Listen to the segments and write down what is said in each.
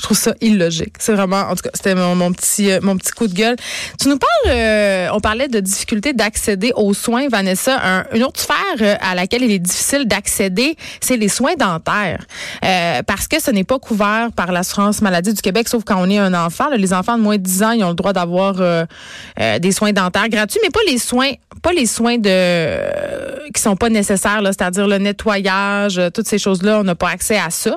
Je trouve ça illogique. C'est vraiment, en tout cas, c'était mon, petit, euh, mon petit coup de gueule. Tu nous parles, euh, on parlait de difficulté d'accéder aux soins, Vanessa. une autre sphère euh, à laquelle il est difficile d'accéder, c'est les soins dentaires. parce que ce n'est pas couvert par l'assurance maladie du Québec, sauf quand on est un enfant. les enfants de moins de 10 ans, ils ont le droit d'avoir des soins dentaires gratuits, mais pas les soins, pas les soins de qui sont pas nécessaires, c'est-à-dire le nettoyage, toutes ces choses-là. On n'a pas accès à ça.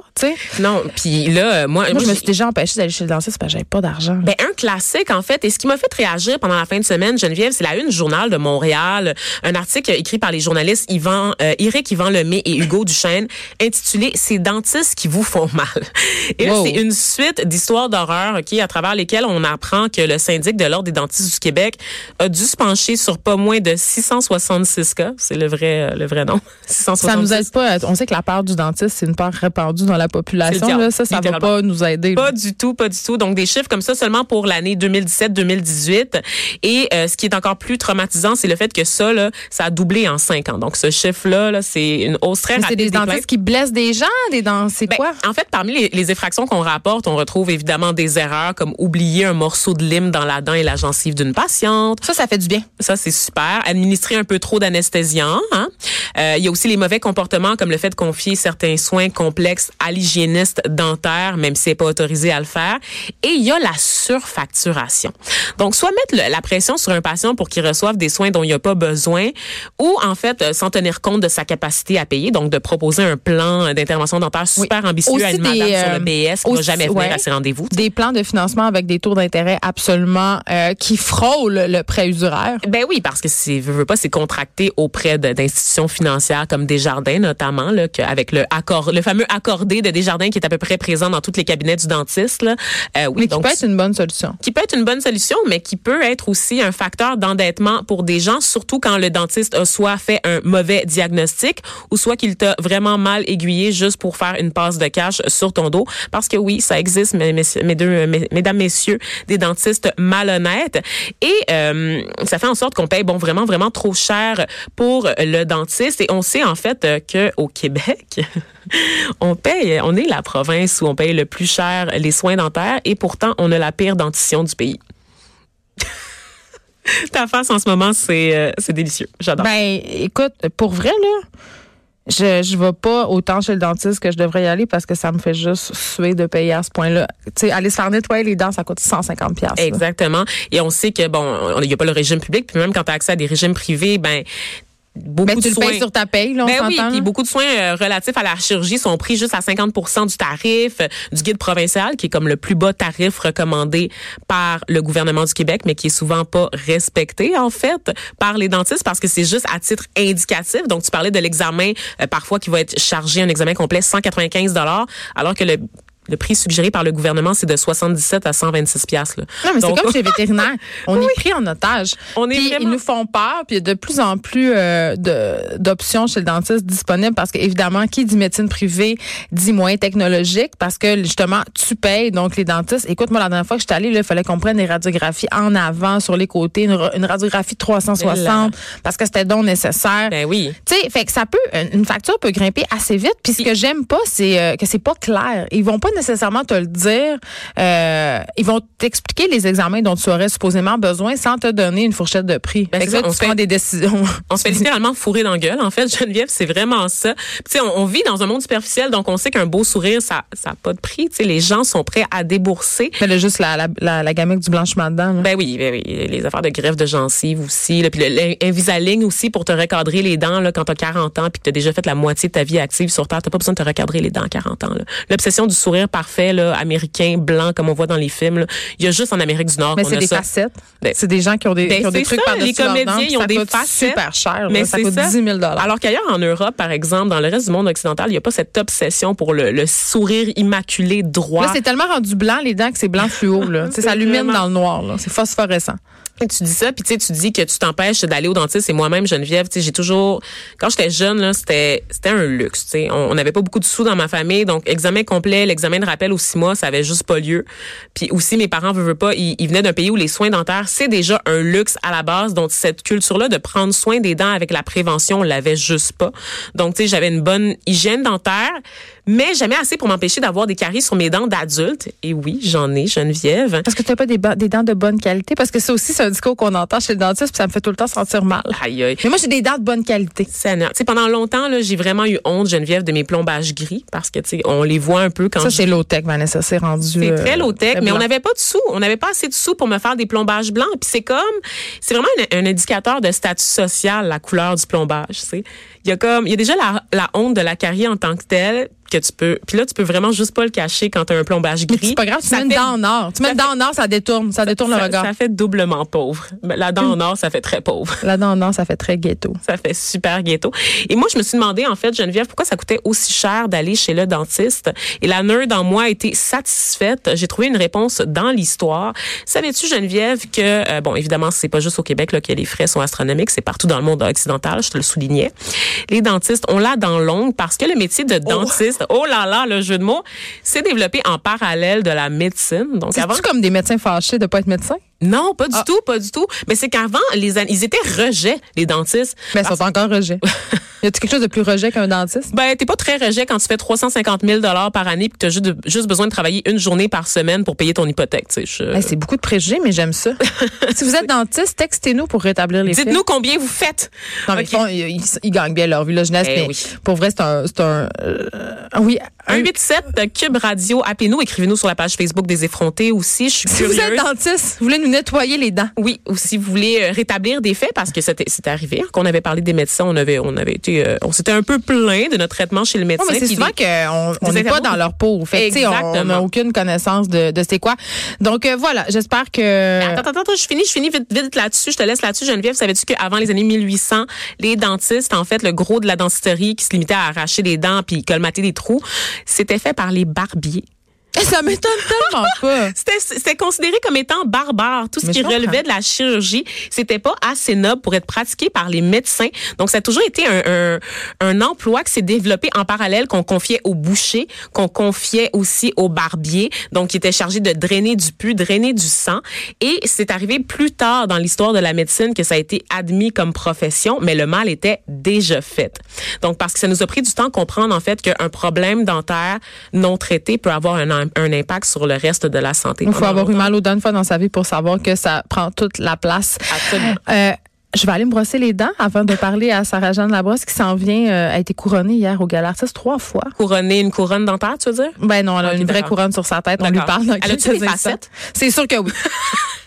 Non, puis là, moi, moi, je me suis déjà empêchée d'aller chez le dentiste parce que j'avais pas d'argent. Ben, un classique, en fait. Et ce qui m'a fait réagir pendant la fin de semaine, Geneviève, c'est la une journal de Montréal. Un article écrit par les journalistes Yvan, euh, Éric Yvan Lemay et Hugo Duchesne, intitulé Ces dentistes qui vous font mal. Et là, c'est une suite d'histoires d'horreur, OK, à travers lesquelles on apprend que le syndic de l'Ordre des dentistes du Québec a dû se pencher sur pas moins de 666 cas. C'est le vrai, euh, le vrai nom. 666. Ça nous aide pas. On sait que la part du dentiste, c'est une part répandue dans la population. Là. Ça, ça va pas nous aider. Pas du tout, pas du tout. Donc, des chiffres comme ça seulement pour l'année 2017-2018. Et euh, ce qui est encore plus traumatisant, c'est le fait que ça, là, ça a doublé en cinq ans. Donc, ce chiffre-là, -là, c'est une hausse très rapide. C'est des, dentistes qui blessent des gens? Des dents, c'est ben, quoi? En fait, parmi les, les effractions qu'on rapporte, on retrouve évidemment des erreurs comme oublier un morceau de lime dans la dent et la gencive d'une patiente. Ça, ça fait du bien. Ça, c'est super. Administrer un peu trop d'anesthésiant. Hein? Euh, il y a aussi les mauvais comportements comme le fait de confier certains soins complexes à l'hygiéniste dentaire, même si c'est pas autorisé à le faire. Et il y a la surfacturation. Donc, soit mettre la pression sur un patient pour qu'il reçoive des soins dont il n'y a pas besoin, ou en fait, euh, sans tenir compte de sa capacité à payer, donc de proposer un plan d'intervention dentaire super ambitieux à une madame sur le euh, BS qui ne va jamais venir à ses rendez-vous. Des plans de financement avec des taux d'intérêt absolument euh, qui frôlent le prêt usuraire. Ben oui, parce que c'est veut pas c'est contracté auprès d'institutions financières comme Desjardins notamment là, avec le accord le fameux accordé de Desjardins qui est à peu près présent dans tous les cabinets du dentiste là. oui, mais qui peut être une bonne solution. Qui peut être une bonne solution, mais qui peut être aussi un facteur d'endettement pour des gens, surtout quand le dentiste a soit fait un mauvais diagnostic ou soit qu'il t'a vraiment mal aiguillé juste pour faire une passe de cash sur ton dos. Parce que oui, ça existe, mes, mes deux, mesdames, messieurs, des dentistes malhonnêtes. Et euh, ça fait en sorte qu'on paye bon vraiment, vraiment trop cher pour le dentiste. Et on sait en fait que au Québec, on paye, on est la province où on paye le plus cher les soins dentaires et pourtant on a la pire dentition du pays. Ta face en ce moment, c'est euh, délicieux. J'adore. Ben, écoute, pour vrai, là, je je vais pas autant chez le dentiste que je devrais y aller parce que ça me fait juste suer de payer à ce point-là. Tu sais, aller se faire nettoyer les dents, ça coûte 150 pièces. Exactement. Et on sait que bon, il n'y a pas le régime public, puis même quand tu as accès à des régimes privés, ben beaucoup tu de soins. Le sur ta paye, là, on ben oui, puis beaucoup de soins euh, relatifs à la chirurgie sont pris juste à 50% du tarif euh, du guide provincial, qui est comme le plus bas tarif recommandé par le gouvernement du Québec, mais qui est souvent pas respecté en fait par les dentistes parce que c'est juste à titre indicatif. Donc tu parlais de l'examen euh, parfois qui va être chargé un examen complet 195 dollars, alors que le le prix suggéré par le gouvernement, c'est de 77 à 126 pièces. Non, mais c'est comme chez les vétérinaires. On est pris en otage. On est Ils nous font peur, puis il y a de plus en plus euh, d'options chez le dentiste disponibles parce qu'évidemment, qui dit médecine privée dit moins technologique parce que justement, tu payes. Donc, les dentistes, écoute, moi, la dernière fois que j'étais allée, il fallait qu'on prenne des radiographies en avant, sur les côtés, une, radiographie de 360 parce que c'était donc nécessaire. Ben oui. Tu sais, fait que ça peut, une facture peut grimper assez vite. Puis ce que j'aime pas, c'est euh, que c'est pas clair. Ils vont pas nécessairement te le dire. Euh, ils vont t'expliquer les examens dont tu aurais supposément besoin sans te donner une fourchette de prix. Ben, ça, on se fait des décisions. On se fait littéralement fourrer dans la gueule. En fait, Geneviève, c'est vraiment ça. Tu sais, on, vit dans un monde superficiel, donc on sait qu'un beau sourire, ça, ça a pas de prix. Tu sais, les gens sont prêts à débourser. Mais là, juste la, la, la, la du blanchiment dedans. Ben oui, ben oui, les affaires de greffe de gencives aussi. Là, puis l'invisalign aussi pour te recadrer les dents là, quand tu as 40 ans puis que tu as déjà fait la moitié de ta vie active sur Terre. Tu pas besoin de te recadrer les dents à 40 ans. L'obsession du sourire parfait, là, américain, blanc, comme on voit dans les films. Il y a juste en Amérique du Nord Mais c'est des facettes. Ben, c'est des gens qui ont des, ben, qui ont des trucs ça, Les comédiens, ils ont des facettes. super cher. Mais ça coûte 10 000 Alors qu'ailleurs, en Europe, par exemple, dans le reste du monde occidental, il n'y a pas cette obsession pour le, sourire immaculé droit. Là, c'est tellement rendu blanc, les dents, que c'est blanc fluo. Là. ça illumine dans le noir. C'est phosphorescent tu dis ça, puis tu dis que tu t'empêches d'aller au dentiste. Et moi-même, Geneviève, j'ai toujours, quand j'étais jeune, là, c'était, c'était un luxe. sais On n'avait pas beaucoup de sous dans ma famille, donc examen complet, l'examen de rappel aux six mois, ça avait juste pas lieu. Puis aussi, mes parents veulent pas, ils, venaient d'un pays où les soins dentaires, c'est déjà un luxe à la base. Donc cette culture-là de prendre soin des dents avec la prévention, on l'avait juste pas. Donc tu sais, j'avais une bonne hygiène dentaire, mais jamais assez pour m'empêcher d'avoir des caries sur mes dents d'adulte. Et oui, j'en ai, Geneviève. Parce que tu n'as pas des, des, dents de bonne qualité. Parce que ça aussi, c'est un discours qu'on entend chez le dentiste, puis ça me fait tout le temps sentir mal. Aïe, aïe. Mais moi, j'ai des dents de bonne qualité. C'est pendant longtemps, là, j'ai vraiment eu honte, Geneviève, de mes plombages gris, parce que, tu sais, on les voit un peu quand. Ça, c'est low-tech, Vanessa. C'est rendu. C'est très euh, low-tech, mais on n'avait pas de sous. On n'avait pas assez de sous pour me faire des plombages blancs. Puis c'est comme, c'est vraiment un, indicateur de statut social, la couleur du plombage, tu sais. Il y a comme, il y a déjà la, la honte de la carrière en tant que telle que tu peux. Puis là, tu peux vraiment juste pas le cacher quand tu as un plombage gris. C'est pas grave, tu mets une dent en or. Tu mets une dent en or, ça détourne, ça détourne le regard. Ça fait doublement pauvre. La dent en or, ça fait très pauvre. La dent en or, ça fait très ghetto. Ça fait super ghetto. Et moi, je me suis demandé, en fait, Geneviève, pourquoi ça coûtait aussi cher d'aller chez le dentiste? Et la nerd en moi a été satisfaite. J'ai trouvé une réponse dans l'histoire. Savais-tu, Geneviève, que, euh, bon, évidemment, c'est pas juste au Québec là, que les frais sont astronomiques, c'est partout dans le monde occidental, je te le soulignais. Les dentistes ont la dent longue parce que le métier de oh. Oh, là là, le jeu de mots, s'est développé en parallèle de la médecine. Donc, avant, comme des médecins fâchés de pas être médecins? Non, pas du ah. tout, pas du tout. Mais c'est qu'avant, les ils étaient rejets, les dentistes. Mais ils sont encore rejets. y a-t-il quelque chose de plus rejet qu'un dentiste? Ben, t'es pas très rejet quand tu fais 350 000 par année puis que tu as juste, besoin de travailler une journée par semaine pour payer ton hypothèque. c'est beaucoup de préjugés, mais j'aime ça. si vous êtes dentiste, textez-nous pour rétablir les Dites-nous combien vous faites. Non, mais ils, gagnent bien leur vie, là, jeunesse, eh mais pour vrai, c'est un... C'est un euh, oui. 187 Cube Radio. Appelez-nous, écrivez-nous sur la page Facebook des effrontés aussi. Je suis si vous êtes dentiste, vous voulez nous nettoyer les dents. Oui, ou si vous voulez euh, rétablir des faits, parce que c'était arrivé, hein, qu'on avait parlé des médecins, on avait, on avait été, euh, on s'était un peu plein de notre traitement chez le médecin. mais c'est souvent qu'on n'est pas dans leur peau. Fait on n'a aucune connaissance de, de c'est quoi. Donc euh, voilà, j'espère que. Attends, attends, attends, je finis, je finis vite, vite là-dessus. Je te laisse là-dessus, Geneviève. Savais-tu qu'avant les années 1800, les dentistes, en fait, le gros de la dentisterie qui se limitait à arracher des dents puis colmater des trous, c'était fait par les barbiers. Ça m'étonne tellement pas. C'était considéré comme étant barbare. Tout ce qui relevait de la chirurgie, c'était pas assez noble pour être pratiqué par les médecins. Donc, ça a toujours été un, un, un emploi qui s'est développé en parallèle, qu'on confiait aux bouchers, qu'on confiait aussi aux barbiers, donc qui était chargé de drainer du pu, drainer du sang. Et c'est arrivé plus tard dans l'histoire de la médecine que ça a été admis comme profession, mais le mal était déjà fait. Donc, parce que ça nous a pris du temps de comprendre en fait qu'un problème dentaire non traité peut avoir un un, impact sur le reste de la santé. Il faut avoir eu mal aux dents une fois dans sa vie pour savoir que ça prend toute la place. Absolument. Euh, je vais aller me brosser les dents avant de parler à Sarah-Jeanne Labrosse qui s'en vient, euh, a été couronnée hier au Galartis trois fois. Couronnée, une couronne dentaire, tu veux dire? Ben non, elle a une vraie couronne sur sa tête. On lui parle Elle a des facettes? C'est sûr que oui.